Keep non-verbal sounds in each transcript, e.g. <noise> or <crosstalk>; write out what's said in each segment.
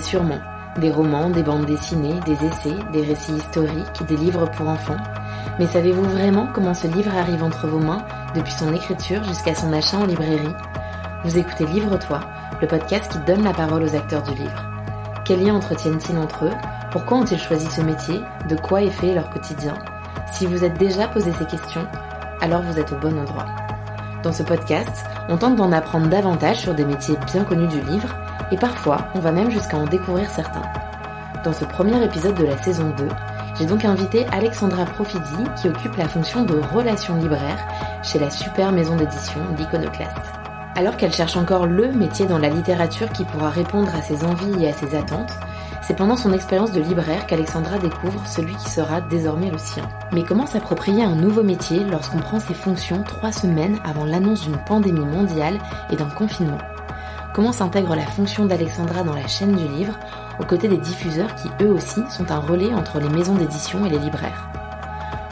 sûrement. Des romans, des bandes dessinées, des essais, des récits historiques, des livres pour enfants. Mais savez-vous vraiment comment ce livre arrive entre vos mains, depuis son écriture jusqu'à son achat en librairie? Vous écoutez Livre-toi, le podcast qui donne la parole aux acteurs du livre. Quels liens entretiennent-ils entre eux? Pourquoi ont-ils choisi ce métier? De quoi est fait leur quotidien? Si vous êtes déjà posé ces questions, alors vous êtes au bon endroit. Dans ce podcast, on tente d'en apprendre davantage sur des métiers bien connus du livre et parfois on va même jusqu'à en découvrir certains. Dans ce premier épisode de la saison 2, j'ai donc invité Alexandra Profidi qui occupe la fonction de relation libraire chez la super maison d'édition L'Iconoclaste. Alors qu'elle cherche encore le métier dans la littérature qui pourra répondre à ses envies et à ses attentes, c'est pendant son expérience de libraire qu'Alexandra découvre celui qui sera désormais le sien. Mais comment s'approprier un nouveau métier lorsqu'on prend ses fonctions trois semaines avant l'annonce d'une pandémie mondiale et d'un confinement? Comment s'intègre la fonction d'Alexandra dans la chaîne du livre, aux côtés des diffuseurs qui eux aussi sont un relais entre les maisons d'édition et les libraires?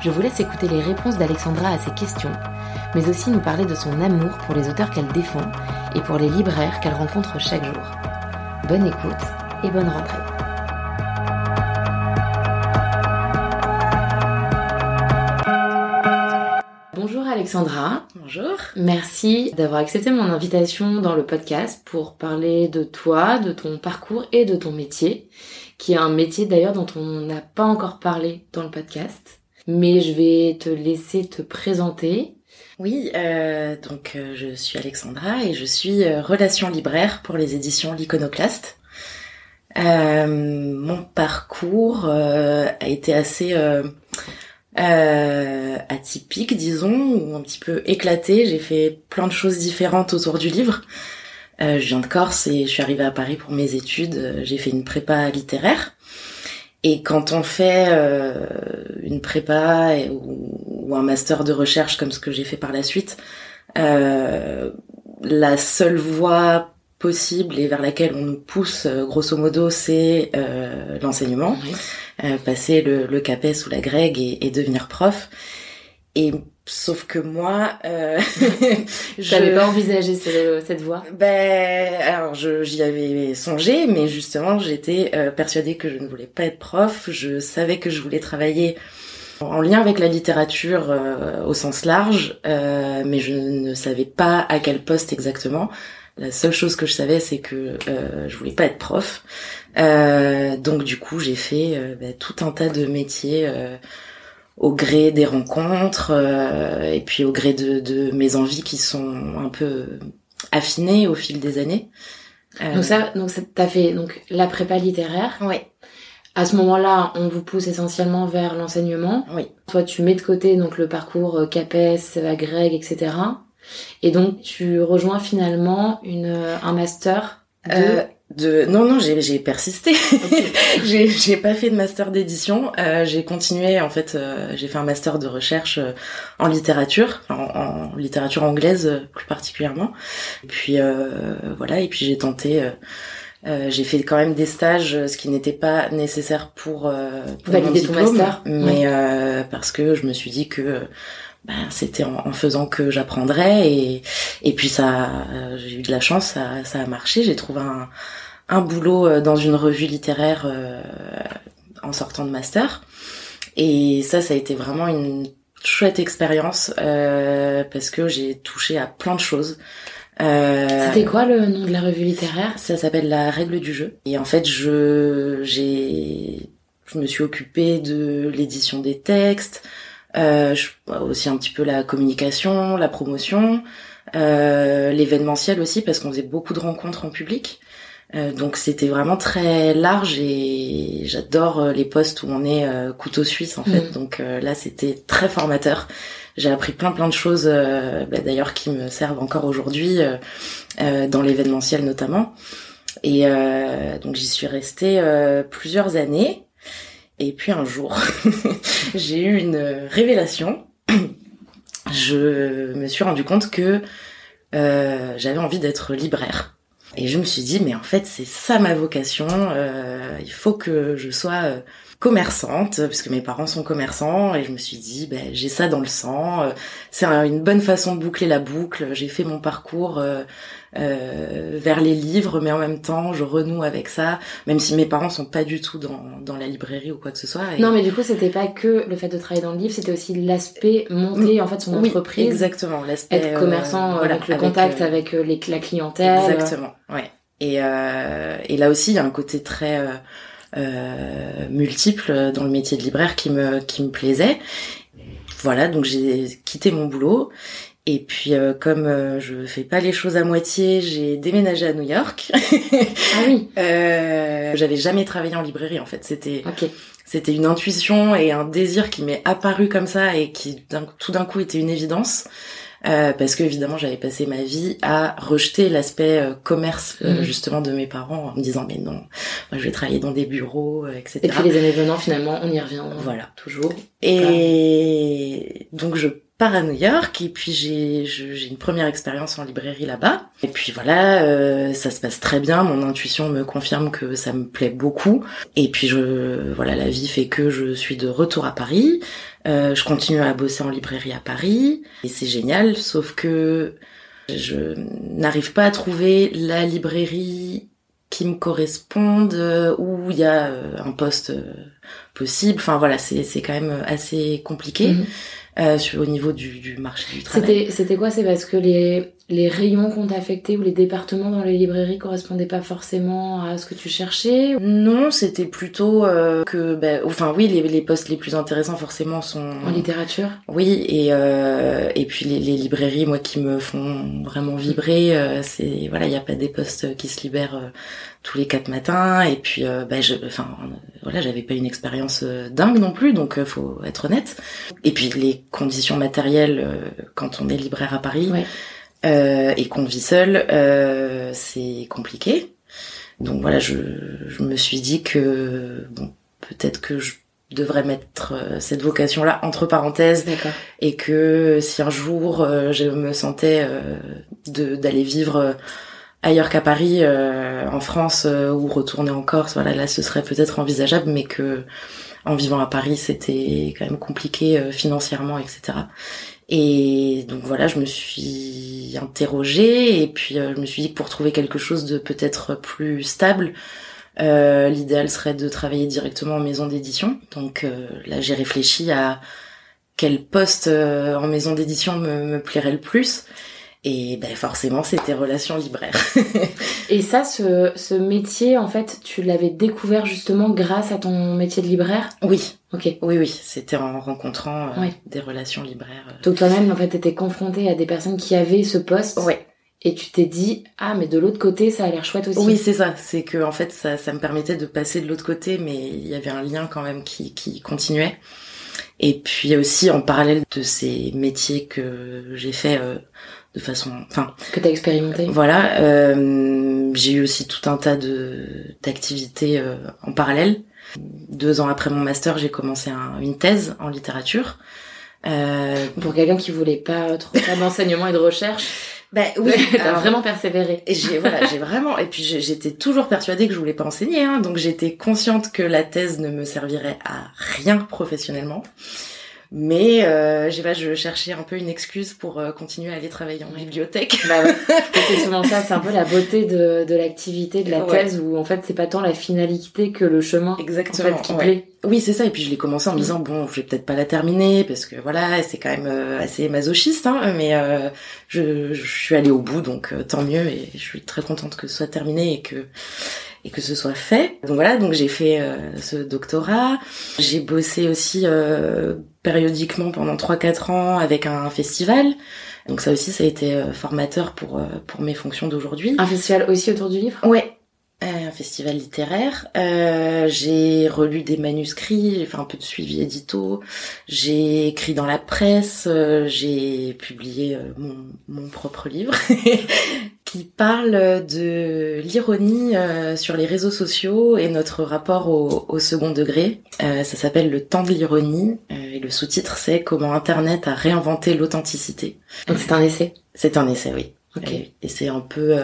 Je vous laisse écouter les réponses d'Alexandra à ces questions, mais aussi nous parler de son amour pour les auteurs qu'elle défend et pour les libraires qu'elle rencontre chaque jour. Bonne écoute et bonne rentrée. Alexandra. Bonjour. Merci d'avoir accepté mon invitation dans le podcast pour parler de toi, de ton parcours et de ton métier, qui est un métier d'ailleurs dont on n'a pas encore parlé dans le podcast. Mais je vais te laisser te présenter. Oui, euh, donc euh, je suis Alexandra et je suis euh, relation libraire pour les éditions L'Iconoclaste. Euh, mon parcours euh, a été assez euh, atypique, disons, ou un petit peu éclaté. J'ai fait plein de choses différentes autour du livre. Euh, je viens de Corse et je suis arrivée à Paris pour mes études. Euh, j'ai fait une prépa littéraire. Et quand on fait euh, une prépa ou, un master de recherche comme ce que j'ai fait par la suite, euh, la seule voie possible et vers laquelle on nous pousse, euh, grosso modo, c'est l'enseignement. Oui. Euh, passer le, le CAPES ou la GREG et, et devenir prof. Et sauf que moi, euh, <laughs> je n'avais pas envisagé cette, cette voie? Ben, alors j'y avais songé, mais justement, j'étais euh, persuadée que je ne voulais pas être prof. Je savais que je voulais travailler en lien avec la littérature euh, au sens large, euh, mais je ne savais pas à quel poste exactement. La seule chose que je savais, c'est que euh, je voulais pas être prof. Euh, donc du coup, j'ai fait euh, bah, tout un tas de métiers euh, au gré des rencontres euh, et puis au gré de, de, mes envies qui sont un peu affinées au fil des années. Donc ça, donc t'as fait donc la prépa littéraire. Oui. À ce moment-là, on vous pousse essentiellement vers l'enseignement. Oui. Toi, tu mets de côté donc le parcours CAPES, agrég, etc. Et donc tu rejoins finalement une un master de euh, de non non j'ai j'ai persisté. Okay. <laughs> j'ai j'ai pas fait de master d'édition. Euh, j'ai continué en fait euh, j'ai fait un master de recherche euh, en littérature en, en, littérature anglaise euh, plus particulièrement. Et puis voilà et puis j'ai tenté j'ai fait quand même des stages ce qui n'était pas nécessaire pour, pour valider ton master. Mais ouais. parce que je me suis dit que ben, c'était en, en, faisant que j'apprendrais. Et et puis ça euh, j'ai eu de la chance ça, ça a marché. J'ai trouvé un, un boulot euh, dans une revue littéraire euh, en sortant de master et ça ça a été vraiment une chouette expérience euh, parce que j'ai touché à plein de choses euh, C'était quoi le nom de la revue littéraire? Ça s'appelle La règle du jeu. Et en fait, je j'ai je me suis occupée de l'édition des textes, euh, je, aussi un petit peu la communication, la promotion, euh, l'événementiel aussi parce qu'on faisait beaucoup de rencontres en public. Euh, donc c'était vraiment très large et j'adore euh, les postes où on est euh, couteau suisse en fait. Mmh. Donc euh, là c'était très formateur. J'ai appris plein plein de choses bah, d'ailleurs qui me servent encore aujourd'hui dans l'événementiel notamment. Et donc j'y suis restée plusieurs années. Et puis un jour, <laughs> j'ai eu une révélation. Je me suis rendu compte que euh, j'avais envie d'être libraire. Et je me suis dit, mais en fait, c'est ça ma vocation. Euh, il faut que je sois commerçante, puisque mes parents sont commerçants, et je me suis dit, ben, j'ai ça dans le sang. Euh, c'est une bonne façon de boucler la boucle. J'ai fait mon parcours euh, euh, vers les livres, mais en même temps, je renoue avec ça, même si mes parents sont pas du tout dans, dans la librairie ou quoi que ce soit. Non, mais du coup, c'était pas que le fait de travailler dans le livre, c'était aussi l'aspect monter en fait son oui, entreprise. Exactement, l'aspect être commerçant, voilà, avec le contact avec, les, la clientèle. Exactement, ouais. Et, et là aussi, il y a un côté très euh, multiples dans le métier de libraire qui me qui me plaisait. Voilà, donc j'ai quitté mon boulot et puis euh, comme euh, je fais pas les choses à moitié, j'ai déménagé à New York. <laughs> ah oui. euh, J'avais jamais travaillé en librairie en fait. C'était okay. c'était une intuition et un désir qui m'est apparu comme ça et qui tout d'un coup était une évidence. Euh, parce que évidemment j'avais passé ma vie à rejeter l'aspect euh, commerce euh, mmh. justement de mes parents en me disant mais non moi je vais travailler dans des bureaux etc et puis les années venant finalement on y revient voilà. toujours. Et donc je pars à New York et puis j'ai j'ai une première expérience en librairie là-bas et puis voilà euh, ça se passe très bien mon intuition me confirme que ça me plaît beaucoup et puis je voilà la vie fait que je suis de retour à Paris euh, je continue à bosser en librairie à Paris et c'est génial, sauf que je n'arrive pas à trouver la librairie qui me corresponde où il y a euh, un poste possible. Enfin voilà, c'est quand même assez compliqué. -hmm. Euh, sur, au niveau du, du marché du travail. C'était, c'était quoi? C'est parce que les, les rayons qu'on t'a affectés ou les départements dans les librairies correspondaient pas forcément à ce que tu cherchais Non, c'était plutôt euh, que, ben, enfin oui, les, les postes les plus intéressants forcément sont en littérature? Oui, et euh, et puis les, les librairies, moi, qui me font vraiment vibrer, euh, c'est voilà, il y a pas des postes qui se libèrent euh, tous les quatre matins, et puis ben, je, enfin voilà, j'avais pas une expérience dingue non plus, donc faut être honnête. Et puis les conditions matérielles quand on est libraire à Paris. Ouais. Euh, et qu'on vit seul, euh, c'est compliqué. Donc voilà, je, je me suis dit que bon, peut-être que je devrais mettre cette vocation-là entre parenthèses et que si un jour je me sentais d'aller vivre ailleurs qu'à Paris, en France ou retourner en Corse, voilà, là ce serait peut-être envisageable, mais que en vivant à Paris, c'était quand même compliqué financièrement, etc. Et donc voilà, je me suis interrogée et puis euh, je me suis dit que pour trouver quelque chose de peut-être plus stable, euh, l'idéal serait de travailler directement en maison d'édition. Donc euh, là, j'ai réfléchi à quel poste euh, en maison d'édition me, me plairait le plus. Et ben forcément, c'était relation libraire. <laughs> et ça, ce, ce métier, en fait, tu l'avais découvert justement grâce à ton métier de libraire? Oui. Ok. Oui, oui, c'était en rencontrant euh, oui. des relations libraires. Euh. Donc toi-même, en fait, t'étais confrontée à des personnes qui avaient ce poste? Ouais. Et tu t'es dit ah mais de l'autre côté ça a l'air chouette aussi. Oui c'est ça, c'est que en fait ça, ça me permettait de passer de l'autre côté, mais il y avait un lien quand même qui, qui continuait. Et puis aussi en parallèle de ces métiers que j'ai fait euh, de façon, enfin que t'as expérimenté. Voilà, euh, j'ai eu aussi tout un tas de d'activités euh, en parallèle. Deux ans après mon master, j'ai commencé un, une thèse en littérature. Euh... Pour quelqu'un qui voulait pas trop faire d'enseignement et de recherche. <laughs> Ben oui, <laughs> t'as vraiment persévéré. Et j'ai voilà, j'ai vraiment et puis j'étais toujours persuadée que je voulais pas enseigner, hein, donc j'étais consciente que la thèse ne me servirait à rien professionnellement. Mais euh, j'ai pas, je cherchais un peu une excuse pour euh, continuer à aller travailler en bibliothèque. Bah ouais. <laughs> c'est souvent ça, c'est un peu la beauté de, de l'activité, de la thèse, ouais. où en fait c'est pas tant la finalité que le chemin Exactement, en fait, qui ouais. plaît. Oui, c'est ça. Et puis je l'ai commencé en me disant bon, je vais peut-être pas la terminer parce que voilà, c'est quand même euh, assez masochiste, hein, mais euh, je, je suis allée au bout, donc euh, tant mieux. Et je suis très contente que ce soit terminé et que et que ce soit fait. Donc voilà, donc j'ai fait euh, ce doctorat. J'ai bossé aussi euh, périodiquement pendant 3-4 ans avec un festival. Donc ça aussi, ça a été euh, formateur pour pour mes fonctions d'aujourd'hui. Un festival aussi autour du livre? Ouais, festival littéraire. Euh, j'ai relu des manuscrits, j'ai fait un peu de suivi édito, j'ai écrit dans la presse, euh, j'ai publié euh, mon, mon, propre livre <laughs> qui parle de l'ironie sur les réseaux sociaux et notre rapport au, au second degré. ça s'appelle Le temps de l'ironie et le sous-titre c'est Comment Internet a réinventé l'authenticité. Donc c'est un essai? C'est un essai, oui. Et, c'est un peu,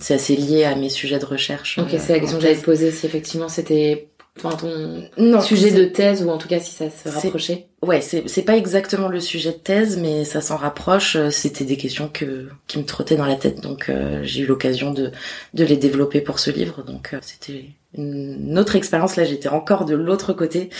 c'est assez lié à mes sujets de recherche. Ok, c'est la question que j'allais te poser si effectivement c'était enfin ton sujet de thèse ou en tout cas si ça se rapprochait. ouais c'est pas exactement le sujet de thèse mais ça s'en rapproche. Euh, c'était des questions que qui me trottaient dans la tête donc euh, j'ai eu l'occasion de de les développer pour ce livre donc euh, c'était une autre expérience. Là j'étais encore de l'autre côté.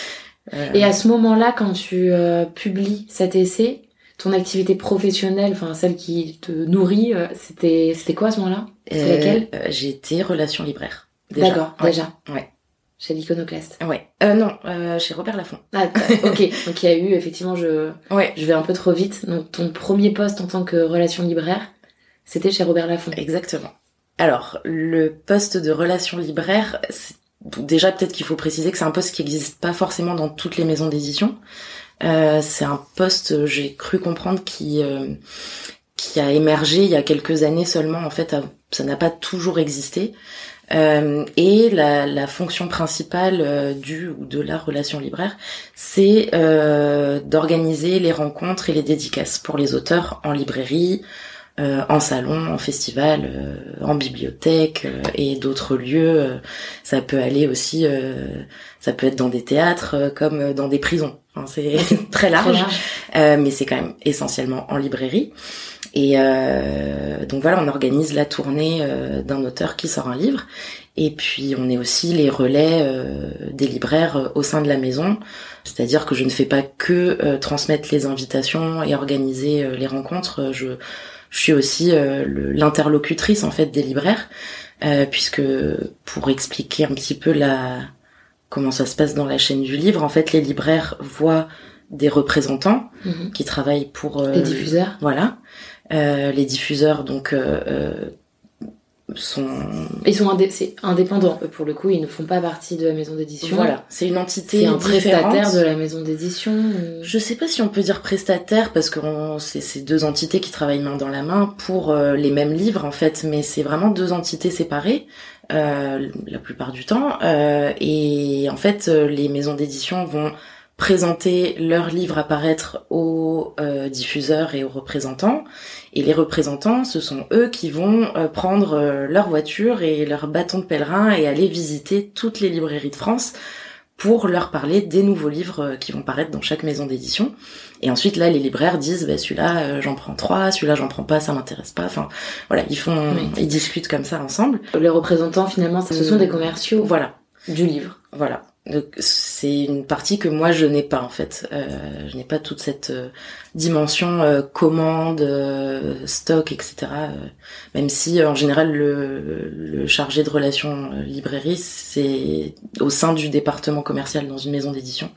Et à ce moment-là quand tu publies cet essai ton activité professionnelle enfin celle qui te nourrit c'était c'était quoi à ce moment-là? C'était laquelle? j'ai été relation libraire d'accord déjà ouais chez l'iconoclaste. Ouais. Euh, non, euh, chez Robert Laffont. Ah, <laughs> ok. Donc il y a eu effectivement, je, ouais. je vais un peu trop vite. Donc ton premier poste en tant que relation libraire, c'était chez Robert Laffont. Exactement. Alors le poste de relation libraire, déjà peut-être qu'il faut préciser que c'est un poste qui n'existe pas forcément dans toutes les maisons d'édition. Euh, c'est un poste, j'ai cru comprendre, qui euh, qui a émergé il y a quelques années seulement. En fait, ça n'a pas toujours existé. Euh, et la, la, fonction principale euh, du ou de la relation libraire, c'est euh, d'organiser les rencontres et les dédicaces pour les auteurs en librairie, euh, en salon, en festival, en bibliothèque et d'autres lieux. ça peut aller aussi, ça peut être dans des théâtres comme dans des prisons. Enfin, c'est <laughs> <laughs> très large, mais c'est quand même essentiellement en librairie. Et euh, donc voilà, on organise la tournée euh, d'un auteur qui sort un livre. Et puis on est aussi les relais euh, des libraires au sein de la maison. C'est-à-dire que je ne fais pas que transmettre les invitations et organiser les rencontres. Je, je suis aussi l'interlocutrice en fait des libraires, puisque pour expliquer un petit peu la comment ça se passe dans la chaîne du livre, en fait les libraires voient des représentants mhm. qui travaillent pour les diffuseurs. Voilà. Euh, les diffuseurs donc euh, euh, sont ils sont indépendants pour le coup ils ne font pas partie de la maison d'édition. Voilà c'est une entité c'est un prestataire de la maison d'édition je sais pas si on peut dire prestataire parce que c'est deux entités qui travaillent main dans la main pour les mêmes livres en fait mais c'est vraiment deux entités séparées la plupart du temps et en fait les maisons d'édition vont présenter leurs livres à paraître aux diffuseurs et aux représentants et les représentants, ce sont eux qui vont euh, prendre euh, leur voiture et leur bâton de pèlerin et aller visiter toutes les librairies de France pour leur parler des nouveaux livres euh, qui vont paraître dans chaque maison d'édition. Et ensuite là, les libraires disent bah, celui-là j'en prends trois, celui-là j'en prends pas, ça m'intéresse pas. Enfin voilà, ils font, ils discutent comme ça ensemble. Les représentants finalement, ce sont des commerciaux. Voilà. Du livre. Voilà. C'est une partie que moi je n'ai pas en fait. Euh, je n'ai pas toute cette euh, dimension euh, commande, euh, stock, etc. même si en général le, le chargé de relations librairie c'est au sein du département commercial dans une maison d'édition.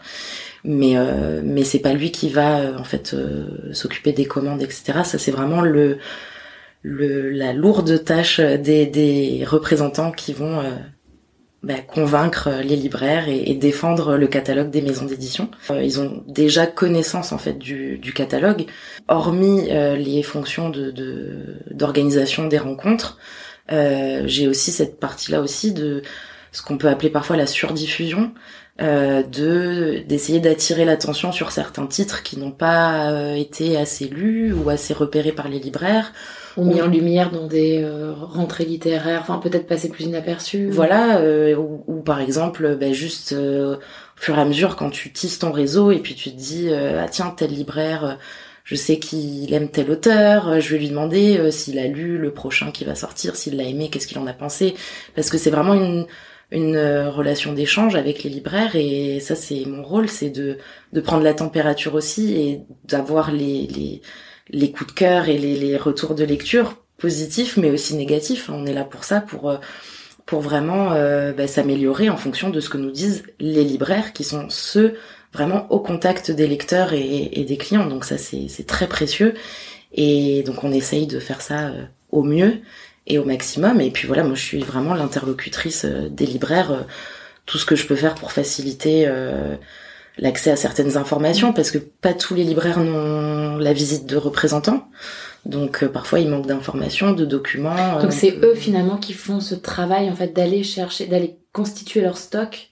Mais mais c'est pas lui qui va en fait s'occuper des commandes, etc. Ça c'est vraiment le, le la lourde tâche des, des représentants qui vont bah, convaincre les libraires et, défendre le catalogue des maisons d'édition. Euh, ils ont déjà connaissance en fait du, du catalogue, hormis euh, les fonctions de d'organisation des rencontres. Euh, J'ai aussi cette partie-là aussi de ce qu'on peut appeler parfois la surdiffusion, euh, de d'essayer d'attirer l'attention sur certains titres qui n'ont pas euh, été assez lus ou assez repérés par les libraires ou mis en lumière dans des euh, rentrées littéraires, enfin peut-être passer plus inaperçu. Voilà, euh, ou, par exemple, ben juste au fur et à mesure quand tu tisses ton réseau et puis tu te dis ah tiens tel libraire, je sais qu'il aime tel auteur, je vais lui demander s'il a lu le prochain qui va sortir, s'il l'a aimé, qu'est-ce qu'il en a pensé, parce que c'est vraiment une une euh, relation d'échange avec les libraires et ça c'est mon rôle, c'est de, de prendre la température aussi et d'avoir les, les, les coups de cœur et les, les retours de lecture positifs mais aussi négatifs. On est là pour ça, pour euh, pour vraiment euh, bah, s'améliorer en fonction de ce que nous disent les libraires qui sont ceux vraiment au contact des lecteurs et, et des clients. Donc ça c'est très précieux et donc on essaye de faire ça au mieux et au maximum. Et puis voilà, moi je suis vraiment l'interlocutrice euh, des libraires. Euh, tout ce que je peux faire pour faciliter euh, l'accès à certaines informations, parce que pas tous les libraires n'ont la visite de représentants. Donc parfois il manque d'informations, de documents. Donc c'est eux finalement qui font ce travail en fait d'aller chercher, d'aller constituer leur stock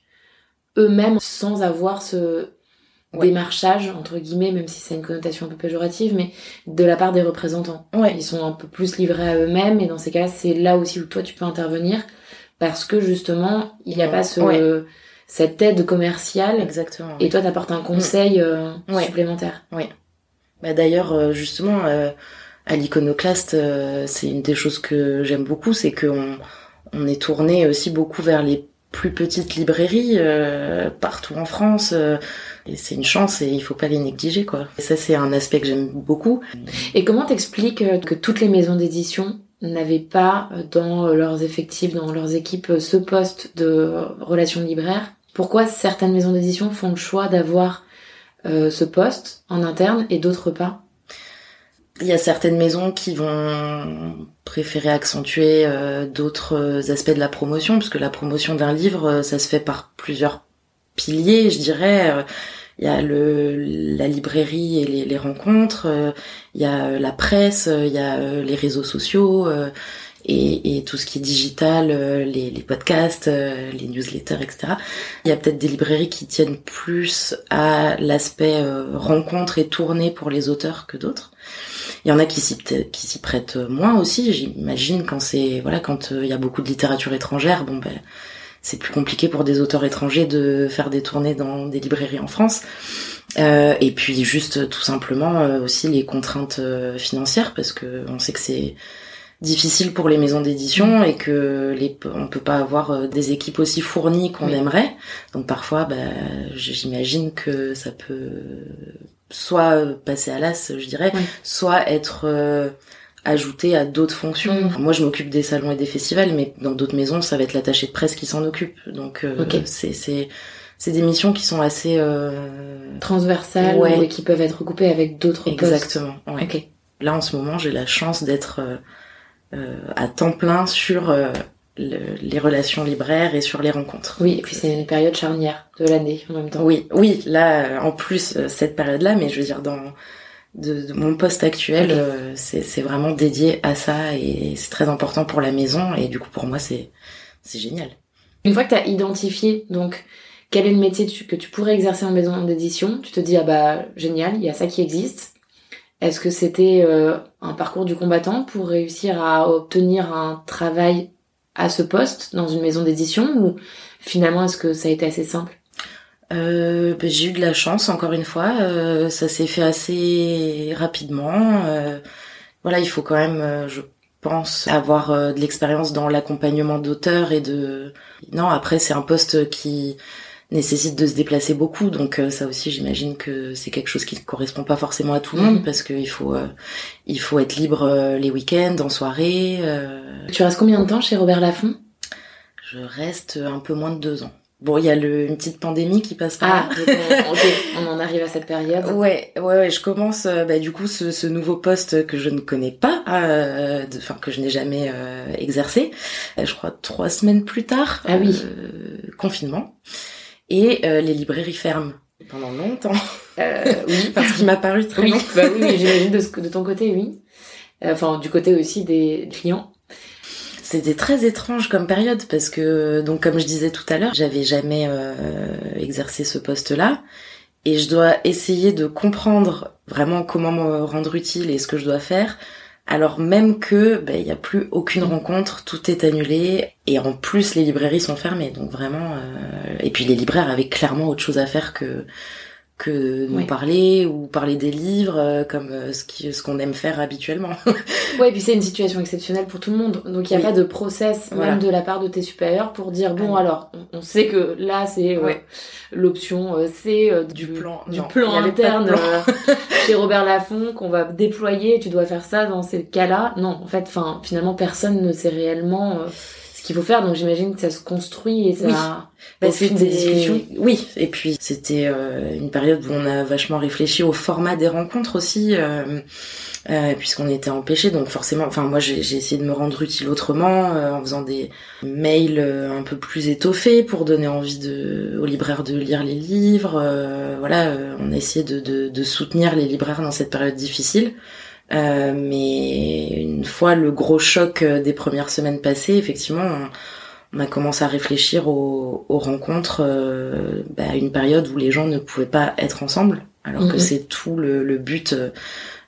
eux-mêmes sans avoir ce démarchage entre guillemets, même si c'est une connotation un peu péjorative, mais de la part des représentants. Ouais. Ils sont un peu plus livrés à eux-mêmes et dans ces cas, c'est là aussi où toi tu peux intervenir parce que justement il n'y a pas ce Ouais. cette aide commerciale Exactement. et toi t'apportes un conseil euh, Ouais. supplémentaire. Bah d'ailleurs euh, justement euh, à l'iconoclaste euh, c'est une des choses que j'aime beaucoup c'est qu'on on est tourné aussi beaucoup vers les plus petites librairies euh, partout en France euh, et c'est une chance et il faut pas les négliger quoi. Et ça c'est un aspect que j'aime beaucoup. Et comment t'expliques euh, que toutes les maisons d'édition n'avaient pas euh, dans leurs effectifs, dans leurs équipes, euh, ce poste de relations libraires? Pourquoi certaines maisons d'édition font le choix d'avoir euh, ce poste en interne et d'autres pas? Il y a certaines maisons qui vont préférer accentuer euh, d'autres aspects de la promotion, parce que la promotion d'un livre, euh, ça se fait par plusieurs piliers, je dirais. Euh, Il y a le, la librairie et les, les rencontres, euh, il y a euh, la presse, euh, il y a euh, les réseaux sociaux euh, et, et tout ce qui est digital, euh, les, les podcasts, euh, les newsletters, etc. Il y a peut-être des librairies qui tiennent plus à l'aspect euh, rencontre et tournée pour les auteurs que d'autres. Il y en a qui s'y qui s'y prêtent moins aussi, j'imagine quand c'est voilà quand euh, il y a beaucoup de littérature étrangère, bon ben c'est plus compliqué pour des auteurs étrangers de faire des tournées dans des librairies en France. Euh, et puis juste tout simplement euh, aussi les contraintes euh, financières parce que on sait que c'est difficile pour les maisons d'édition et que les on peut pas avoir euh, des équipes aussi fournies qu'on Oui. aimerait. Donc parfois bah j'imagine que ça peut soit passer à l'as, je dirais, Oui. soit être ajouté à d'autres fonctions. Mm. Moi, je m'occupe des salons et des festivals, mais dans d'autres maisons, ça va être l'attaché de presse qui s'en occupe. Donc, euh, Ok. c'est c'est c'est des missions qui sont assez euh, Transversales Ouais. ou qui peuvent être recoupées avec d'autres postes exactement. ouais. Là, en ce moment, j'ai la chance d'être euh, euh, à temps plein sur euh, le- les relations libraires et sur les rencontres. Oui, et puis c'est une période charnière de l'année en même temps. Oui, oui, là, en plus, euh, cette période-là, mais je veux dire, dans de, de mon poste actuel, euh, c'est c'est vraiment dédié à ça et c'est très important pour la maison et du coup, pour moi, c'est c'est génial. Une fois que tu as identifié donc quel est le métier que tu pourrais exercer en maison d'édition, tu te dis ah bah génial, il y a ça qui existe. Est-ce que c'était euh, un parcours du combattant pour réussir à obtenir un travail à ce poste dans une maison d'édition ou finalement est-ce que ça a été assez simple? Euh, ben, j'ai eu de la chance, encore une fois. euh, ça s'est fait assez rapidement. euh, voilà, il faut quand même, euh, je pense, avoir euh, de l'expérience dans l'accompagnement d'auteurs et de... Non, après, c'est un poste qui nécessite de se déplacer beaucoup, donc euh, ça aussi, j'imagine que c'est quelque chose qui ne correspond pas forcément à tout le Mhm. monde, parce qu'il faut, euh, il faut être libre euh, les week-ends, en soirée. euh, Tu restes combien de temps chez Robert Laffont? Je reste un peu moins de deux ans. Bon, il y a le, une petite pandémie qui passe par Ah, là. donc on, on en arrive à cette période. Ouais, ouais, ouais, je commence euh, bah, du coup ce, ce nouveau poste que je ne connais pas, euh, de- enfin que je n'ai jamais euh, exercé. Euh, je crois trois semaines plus tard. Ah oui. euh, confinement et euh, les librairies ferment pendant longtemps Euh, <laughs> oui, parce qu'il m'a paru très oui, long. bah oui, mais j'imagine de, de ton côté, oui. Enfin, du côté aussi des clients. C'était très étrange comme période parce que donc comme je disais tout à l'heure, j'avais jamais euh, exercé ce poste-là et je dois essayer de comprendre vraiment comment me rendre utile et ce que je dois faire. Alors même que ben il y a plus aucune rencontre, tout est annulé et en plus les librairies sont fermées donc vraiment euh, et puis les libraires avaient clairement autre chose à faire que que nous Oui. parler ou parler des livres euh, comme euh, ce qui ce qu'on aime faire habituellement. <laughs> Ouais, et puis c'est une situation exceptionnelle pour tout le monde. Donc il n'y a Oui. pas de process Voilà. même de la part de tes supérieurs pour dire bon Ah, alors on, sait que là c'est euh, Ouais. l'option euh, C euh, Du plan. du Non, plan interne plan. euh, <laughs> chez Robert Laffont qu'on va déployer. Tu dois faire ça dans ces cas-là. Non, en fait, enfin finalement personne ne sait réellement euh, ce qu'il faut faire. Donc j'imagine que ça se construit et ça. Oui. Bah, fil des discussions. Oui, et puis c'était euh, une période où on a vachement réfléchi au format des rencontres aussi, euh, euh, puisqu'on était empêchés. Donc forcément, enfin moi j'ai j'ai essayé de me rendre utile autrement euh, en faisant des mails euh, un peu plus étoffés pour donner envie de, aux libraires de lire les livres. euh, voilà, euh, on a essayé de, de, de soutenir les libraires dans cette période difficile. Euh, mais une fois le gros choc euh, des premières semaines passées, effectivement, on a commencé à réfléchir aux, rencontres bah, à une période où les gens ne pouvaient pas être ensemble, alors que mhm. c'est tout le, but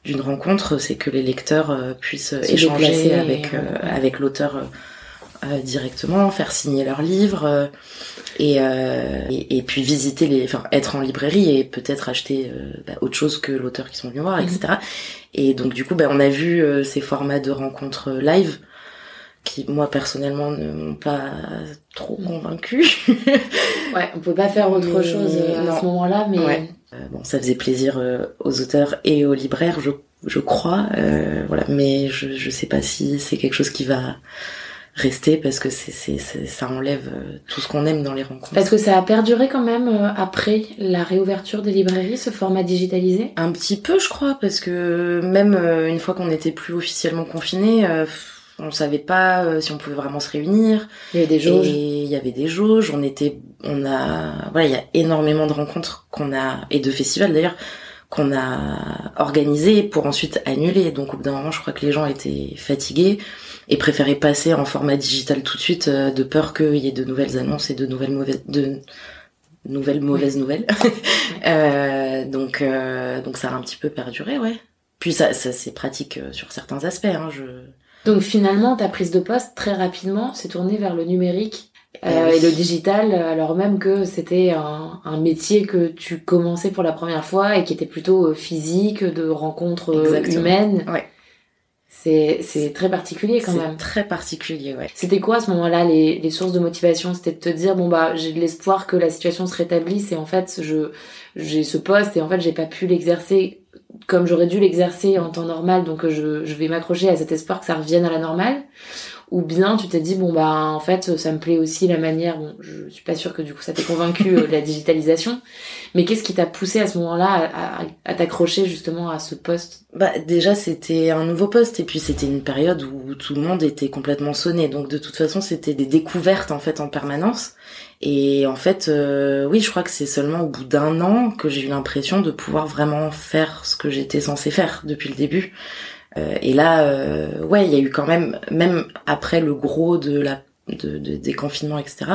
d'une rencontre, c'est que les lecteurs puissent échanger avec avec l'auteur directement, faire signer leurs livres et, et, puis visiter les, enfin être en librairie et peut-être acheter bah, autre chose que l'auteur qui sont venus voir, etc. Mhm. Et donc du coup, bah, on a vu ces formats de rencontres live qui moi personnellement ne m'ont pas trop mm. convaincu. <laughs> ouais, on peut pas faire autre chose euh, à ce moment-là, mais euh, bon, ça faisait plaisir euh, aux auteurs et aux libraires, je, je crois, voilà, mais je je sais pas si c'est quelque chose qui va rester parce que c'est c'est ça enlève tout ce qu'on aime dans les rencontres. Parce que ça a perduré quand même après la réouverture des librairies, ce format digitalisé? Un petit peu, je crois, parce que même une fois qu'on n'était plus officiellement confiné on savait pas euh, si on pouvait vraiment se réunir. Il y avait des jauges. Et il y avait des jauges. On était, on a, voilà, il y a énormément de rencontres qu'on a et de festivals d'ailleurs qu'on a organisés pour ensuite annuler. Donc au bout d'un moment, je crois que les gens étaient fatigués et préféraient passer en format digital tout de suite euh, de peur qu'il y ait de nouvelles annonces et de nouvelles mauvaises de nouvelles mauvaises nouvelles. <laughs> euh, donc donc ça a un petit peu perduré, ouais. Puis ça, ça c'est pratique sur certains aspects. Hein, je donc finalement, ta prise de poste, très rapidement, s'est tournée vers le numérique euh, eh et le digital, alors même que c'était un, un, métier que tu commençais pour la première fois et qui était plutôt euh, physique, de rencontres euh, humaines. Ouais. C'est, c'est très particulier quand même. Très particulier, ouais. C'était quoi à ce moment-là les, les sources de motivation? C'était de te dire bon bah j'ai de l'espoir que la situation se rétablisse et en fait je j'ai ce poste et en fait j'ai pas pu l'exercer comme j'aurais dû l'exercer en temps normal, donc je, je vais m'accrocher à cet espoir que ça revienne à la normale ou bien tu t'es dit bon bah en fait ça me plaît aussi la manière bon je suis pas sûre que du coup ça t'ait convaincu euh, la digitalisation. Mais qu'est-ce qui t'a poussé à ce moment-là à, à, t'accrocher justement à ce poste? Bah déjà c'était un nouveau poste et puis c'était une période où tout le monde était complètement sonné. Donc de toute façon c'était des découvertes en fait en permanence. Et en fait euh, oui je crois que c'est seulement au bout d'un an que j'ai eu l'impression de pouvoir vraiment faire ce que j'étais censée faire depuis le début et là, euh, ouais, il y a eu quand même, même après le gros de la de, de, des confinements, etc.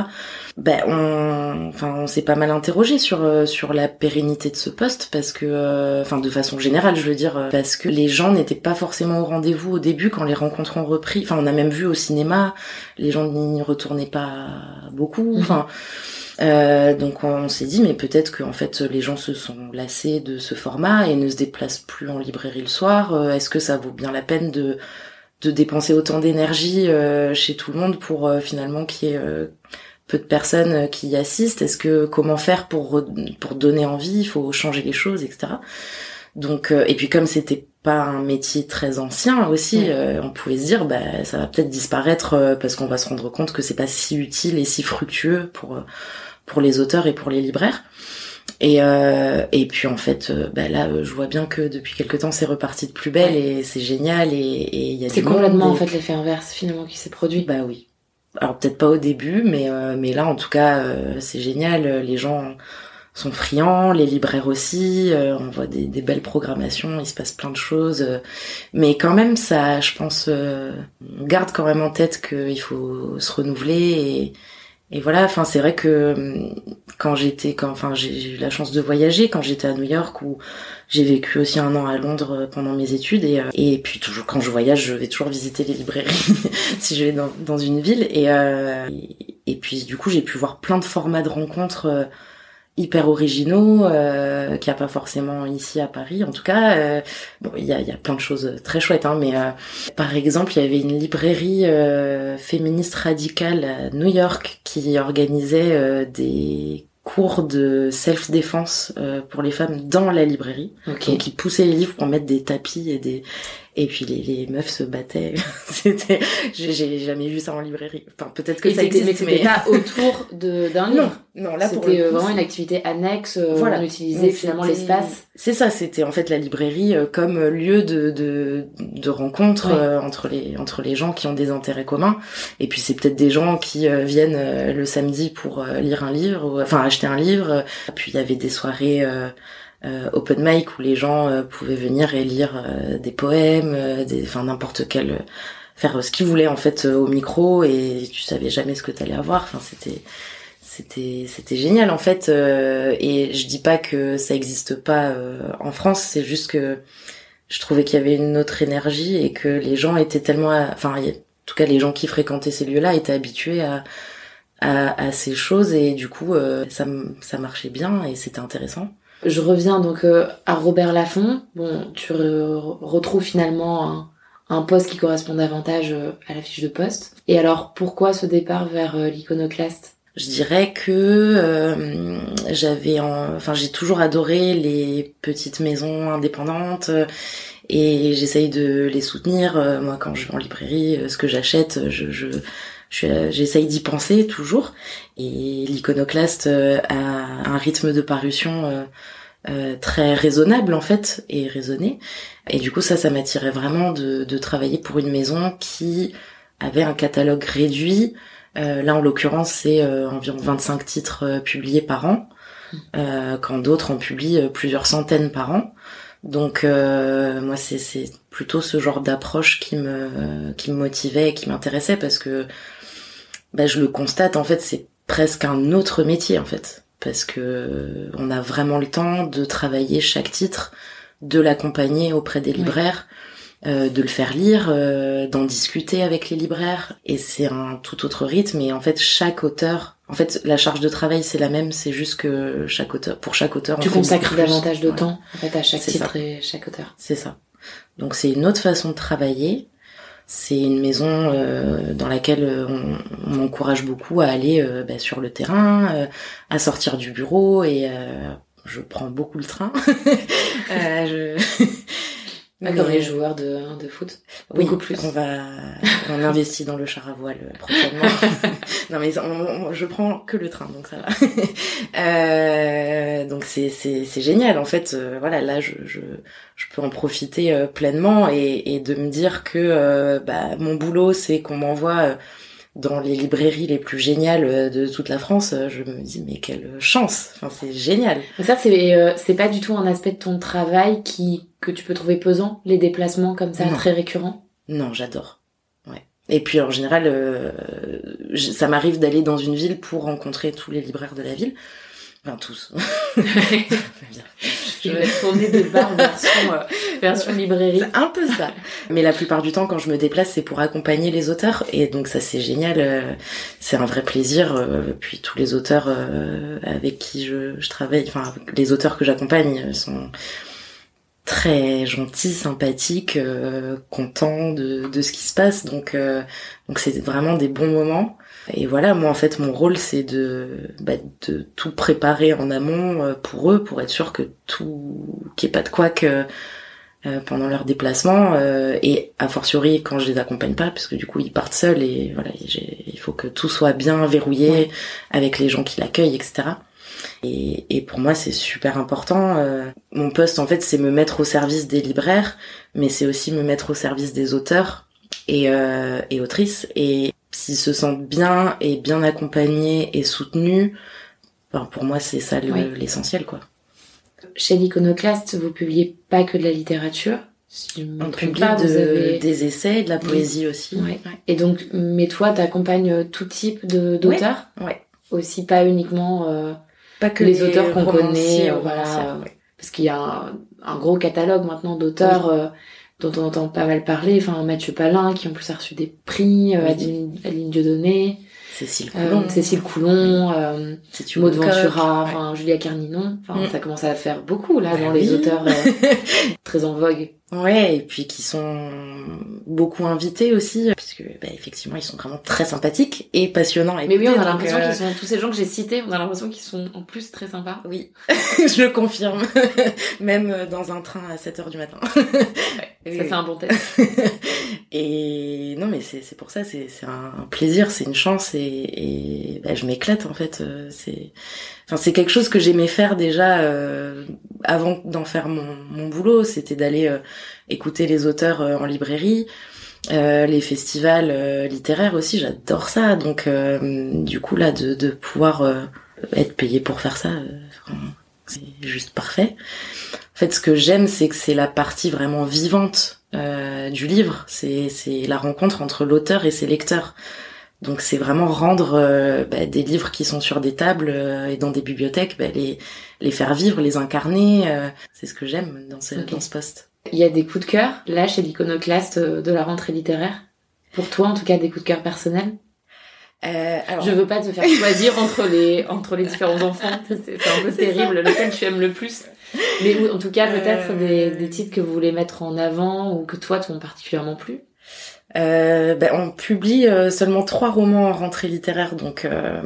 Ben on, enfin, on s'est pas mal interrogé sur euh, sur la pérennité de ce poste parce que, enfin, de façon générale, je veux dire, parce que les gens n'étaient pas forcément au rendez-vous au début quand les rencontres ont repris. Enfin, on a même vu au cinéma, les gens n'y retournaient pas beaucoup. Enfin. Euh, donc on s'est dit mais peut-être que en fait les gens se sont lassés de ce format et ne se déplacent plus en librairie le soir. Euh, est-ce que ça vaut bien la peine de de dépenser autant d'énergie euh, chez tout le monde pour finalement qu'il y ait peu de personnes qui y assistent? Est-ce que comment faire pour pour donner envie? Il faut changer les choses, etc. Donc et puis comme c'était pas un métier très ancien aussi, on pouvait se dire bah ça va peut-être disparaître parce qu'on va se rendre compte que c'est pas si utile et si fructueux pour pour les auteurs et pour les libraires. Et, euh, et puis en fait, euh, bah là, je vois bien que depuis quelque temps, c'est reparti de plus belle et c'est génial et il y a C'est complètement en fait l'effet inverse finalement qui s'est produit. Bah oui. Alors peut-être pas au début, mais euh, mais là en tout cas, c'est génial. Les gens sont friands, les libraires aussi. on voit des, des, belles programmations, il se passe plein de choses. mais quand même, ça, je pense, on garde quand même en tête qu'il faut se renouveler et et voilà, enfin c'est vrai que hum, quand j'étais, quand, enfin j'ai eu la chance de voyager quand j'étais à New York où j'ai vécu aussi un an à Londres euh, pendant mes études et euh, et puis toujours quand je voyage, je vais toujours visiter les librairies <laughs> si je vais dans, dans une ville et, euh, et, puis du coup j'ai pu voir plein de formats de rencontres hyper originaux euh, qu'il n'y a pas forcément ici à Paris en tout cas euh, bon il y a, y a plein de choses très chouettes hein, mais euh, par exemple il y avait une librairie euh, féministe radicale à New York qui organisait euh, des cours de self-défense pour les femmes dans la librairie okay. donc ils poussaient les livres pour mettre des tapis et des et puis les, les meufs se battaient. <laughs> c'était, j'ai jamais vu ça en librairie. Enfin, peut-être que ça existe, mais c'était pas autour d'un livre. Non, non, là c'était euh, vraiment une activité annexe. Euh, voilà. On utilisait finalement l'espace. C'est ça, c'était en fait la librairie euh, comme lieu de de, de rencontre entre les entre les gens qui ont des intérêts communs. Et puis c'est peut-être des gens qui viennent le samedi pour lire un livre, ou, enfin acheter un livre. Puis il y avait des soirées euh, open mic où les gens euh, pouvaient venir et lire euh, des poèmes, des, enfin n'importe quel faire ce qu'ils voulaient en fait au micro et tu savais jamais ce que t'allais avoir. Enfin, c'était c'était c'était génial en fait. et je dis pas que ça existe pas en France, c'est juste que je trouvais qu'il y avait une autre énergie et que les gens étaient tellement, enfin, en tout cas les gens qui fréquentaient ces lieux-là étaient habitués à, à, à ces choses et du coup euh, ça, ça marchait bien et c'était intéressant. Je reviens donc euh, à Robert Laffont. Bon, tu retrouves finalement un, poste qui correspond davantage euh, à la fiche de poste. Et alors pourquoi ce départ vers l'iconoclaste? Je dirais que j'avais enfin j'ai toujours adoré les petites maisons indépendantes et j'essaye de les soutenir moi quand je vais en librairie ce que j'achète je, je j'essaye d'y penser toujours. Et l'iconoclaste euh, a un rythme de parution euh, euh, très raisonnable en fait et raisonné. Et du coup ça, ça m'attirait vraiment de, de, travailler pour une maison qui avait un catalogue réduit. là en l'occurrence c'est environ 25 titres publiés par an, quand d'autres en publient plusieurs centaines par an. Donc moi c'est plutôt ce genre d'approche qui me qui me motivait et qui m'intéressait parce que bah, je le constate en fait c'est presque un autre métier en fait parce que on a vraiment le temps de travailler chaque titre, de l'accompagner auprès des libraires, euh, de le faire lire, euh, d'en discuter avec les libraires. Et c'est un tout autre rythme. Et en fait chaque auteur en fait la charge de travail c'est la même. C'est juste que chaque auteur pour chaque auteur tu consacres davantage de temps en fait à chaque titre et chaque auteur. C'est ça. Donc c'est une autre façon de travailler c'est une maison euh, dans laquelle euh, on, m'encourage beaucoup à aller euh, bah, sur le terrain, à sortir du bureau et je prends beaucoup le train. <laughs> comme les joueurs de, de foot. Beaucoup plus. On va, on investit dans le char à voile prochainement. <laughs> non mais je prends que le train, donc ça va. <laughs> euh, donc c'est c'est c'est génial en fait. voilà, là je, je je peux en profiter euh, pleinement et, et, de me dire que euh, bah, mon boulot c'est qu'on m'envoie euh, dans les librairies les plus géniales de toute la France, je me dis mais quelle chance, enfin c'est génial. Ça c'est c'est pas du tout un aspect de ton travail qui que tu peux trouver pesant, les déplacements comme ça très récurrents? Non, j'adore. Ouais. Et puis en général, ça m'arrive d'aller dans une ville pour rencontrer tous les libraires de la ville. Enfin tous. <laughs> Je vais tourner des bars version, euh, version librairie. C'est un peu ça. Mais la plupart du temps, quand je me déplace, c'est pour accompagner les auteurs. Et donc ça, c'est génial. Euh, c'est un vrai plaisir. Euh, puis tous les auteurs avec qui je, je travaille, enfin les auteurs que j'accompagne sont très gentils, sympathiques, contents de, de ce qui se passe. Donc donc c'est vraiment des bons moments. Et voilà, moi en fait mon rôle c'est de, bah, de tout préparer en amont euh, pour eux, pour être sûr que tout, qu'il n'y ait pas de quoi que euh, pendant leur déplacement euh, et a fortiori quand je les accompagne pas, parce que du coup ils partent seuls et voilà, il faut que tout soit bien verrouillé avec les gens qui l'accueillent, etc. Et, et, pour moi, c'est super important. mon poste, en fait, c'est me mettre au service des libraires, mais c'est aussi me mettre au service des auteurs et, et autrices. Et s'ils se sentent bien et bien accompagnés et soutenus, pour moi c'est ça l'essentiel quoi. Chez l'Iconoclaste, vous publiez pas que de la littérature. on publie des essais, de la poésie aussi. Et donc, mais toi, t'accompagnes tout type d'auteurs. Ouais. Aussi pas uniquement euh, pas que les, auteurs qu'on connaît, euh, voilà, parce qu'il y a un, gros catalogue maintenant d'auteurs. Euh, dont on entend pas mal parler, enfin Mathieu Palin qui en plus a reçu des prix, euh, Adeline Dieudonné, Cécile Coulon, euh, Cécile Coulon, euh, Maud Ventura, enfin Julia Carninon, enfin mm. ça commence à faire beaucoup là bah dans les auteurs euh, <laughs> très en vogue. Ouais, et puis qui sont beaucoup invités aussi, puisque bah, effectivement ils sont vraiment très sympathiques et passionnants. Mais oui, on a l'impression qu'ils sont tous ces gens que j'ai cités, on a l'impression qu'ils sont en plus très sympas. Oui, <laughs> je le confirme, <laughs> même dans un train à 7 heures du matin. ça c'est un bon test. <laughs> et non mais c'est pour ça, c'est un plaisir, c'est une chance et, et bah, je m'éclate en fait. C'est enfin c'est quelque chose que j'aimais faire déjà euh, avant d'en faire mon, mon boulot, c'était d'aller euh, écouter les auteurs euh, en librairie. les festivals littéraires aussi, j'adore ça. Donc, du coup, là, de, de pouvoir être payé pour faire ça, c'est juste parfait. En fait, ce que j'aime, c'est que c'est la partie vraiment vivante du livre. C'est la rencontre entre l'auteur et ses lecteurs. Donc c'est vraiment rendre bah, des livres qui sont sur des tables et dans des bibliothèques, bah, les, les faire vivre, les incarner. c'est ce que j'aime dans ce, dans ce poste. Il y a des coups de cœur, là, chez l'iconoclaste de la rentrée littéraire Pour toi, en tout cas, des coups de cœur personnels euh, alors... Je veux pas te faire <laughs> choisir entre les entre les différents enfants, <laughs> c'est un peu terrible. Lequel tu aimes le plus? Mais en tout cas, peut-être des, des titres que vous voulez mettre en avant ou que toi t'ont particulièrement plu. Euh, ben, on publie euh, seulement trois romans en rentrée littéraire, donc euh,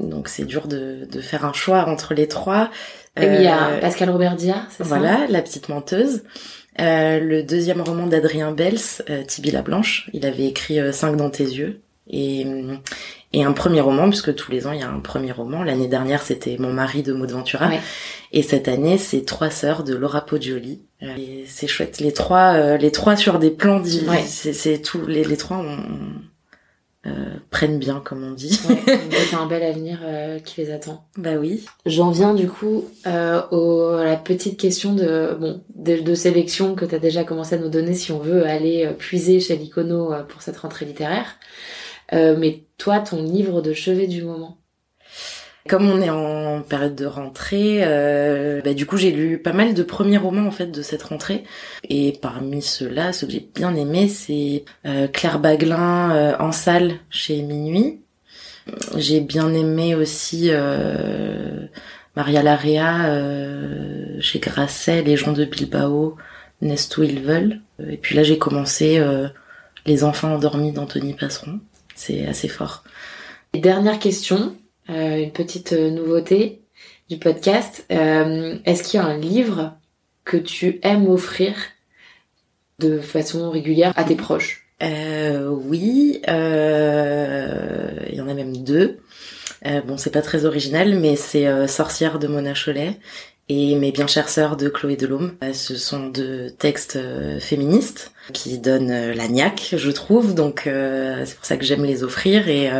donc c'est dur de, de faire un choix entre les trois. Et il y a euh, Pascal Robert Dia, c'est ça? Voilà, La Petite Menteuse. Euh, le deuxième roman d'Adrien Bels, euh, Tibi la Blanche, il avait écrit euh, Cinq dans tes yeux. Et, et un premier roman, puisque tous les ans il y a un premier roman. L'année dernière c'était Mon mari de Maud Ventura. Et cette année c'est Trois sœurs de Laura Poggioli. Et c'est chouette. Les trois, les trois sur des plans, ouais. c'est tout. Les, les trois ont, euh, prennent bien, comme on dit. <laughs> c'est un bel avenir euh, qui les attend. Bah oui. J'en viens du coup euh, au, à la petite question de bon de, de sélection que tu as déjà commencé à nous donner si on veut aller euh, puiser chez l'Icono pour cette rentrée littéraire. mais toi, ton livre de chevet du moment comme on est en période de rentrée, euh, bah, du coup j'ai lu pas mal de premiers romans en fait de cette rentrée. Et parmi ceux-là, ce que j'ai bien aimé, c'est euh, Claire Baglin euh, en salle chez Minuit. J'ai bien aimé aussi Maria Larrea chez Grasset, Les gens de Bilbao, Nest où ils veulent. Et puis là j'ai commencé Les enfants endormis d'Anthony Passeron. C'est assez fort. dernière question, euh, une petite euh, nouveauté du podcast. Euh, est-ce qu'il y a un livre que tu aimes offrir de façon régulière à tes proches? Euh, Oui, il y en a même deux. bon, c'est pas très original, mais c'est Sorcière de Mona Cholet et Mes bien chères sœurs de Chloé Delhomme. Ce sont deux textes féministes qui donnent la niaque, je trouve. Donc c'est pour ça que j'aime les offrir et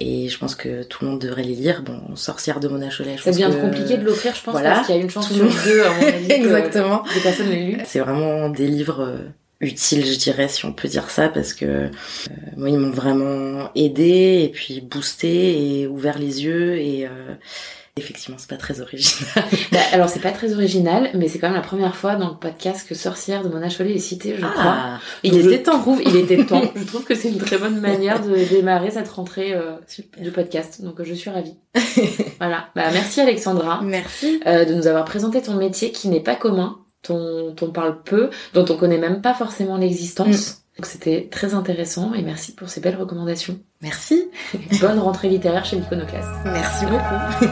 et je pense que tout le monde devrait les lire. Bon, Sorcière de Mona Cholet. C'est bien compliqué de l'offrir, je pense, parce qu'il y a une chance sur deux, à mon avis. <laughs> Exactement. des personnes les. C'est vraiment des livres euh, utiles, je dirais, si on peut dire ça, parce que euh, moi, ils m'ont vraiment aidé et puis boosté et ouvert les yeux et euh, Effectivement, c'est pas très original. <laughs> bah, alors, c'est pas très original, mais c'est quand même la première fois dans le podcast que Sorcière de Mona Chollet est citée, je ah, crois. Il était temps. Trouve, il était temps. <laughs> je trouve que c'est une très bonne manière de démarrer cette rentrée euh, du podcast. Donc, je suis ravie. <laughs> voilà. Bah, merci Alexandra. Merci. Euh, de nous avoir présenté ton métier qui n'est pas commun, dont on parle peu, dont on connaît même pas forcément l'existence. Mm. Donc c'était très intéressant et merci pour ces belles recommandations. Merci. <laughs> Bonne rentrée littéraire chez l'Iconoclaste. Merci <laughs> beaucoup.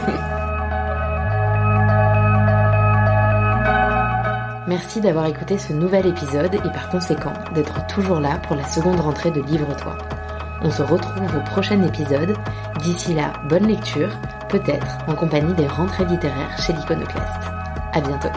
Merci d'avoir écouté ce nouvel épisode et par conséquent d'être toujours là pour la seconde rentrée de Livre-toi. On se retrouve au prochain épisode. D'ici là, bonne lecture, peut-être en compagnie des rentrées littéraires chez l'Iconoclaste. À bientôt.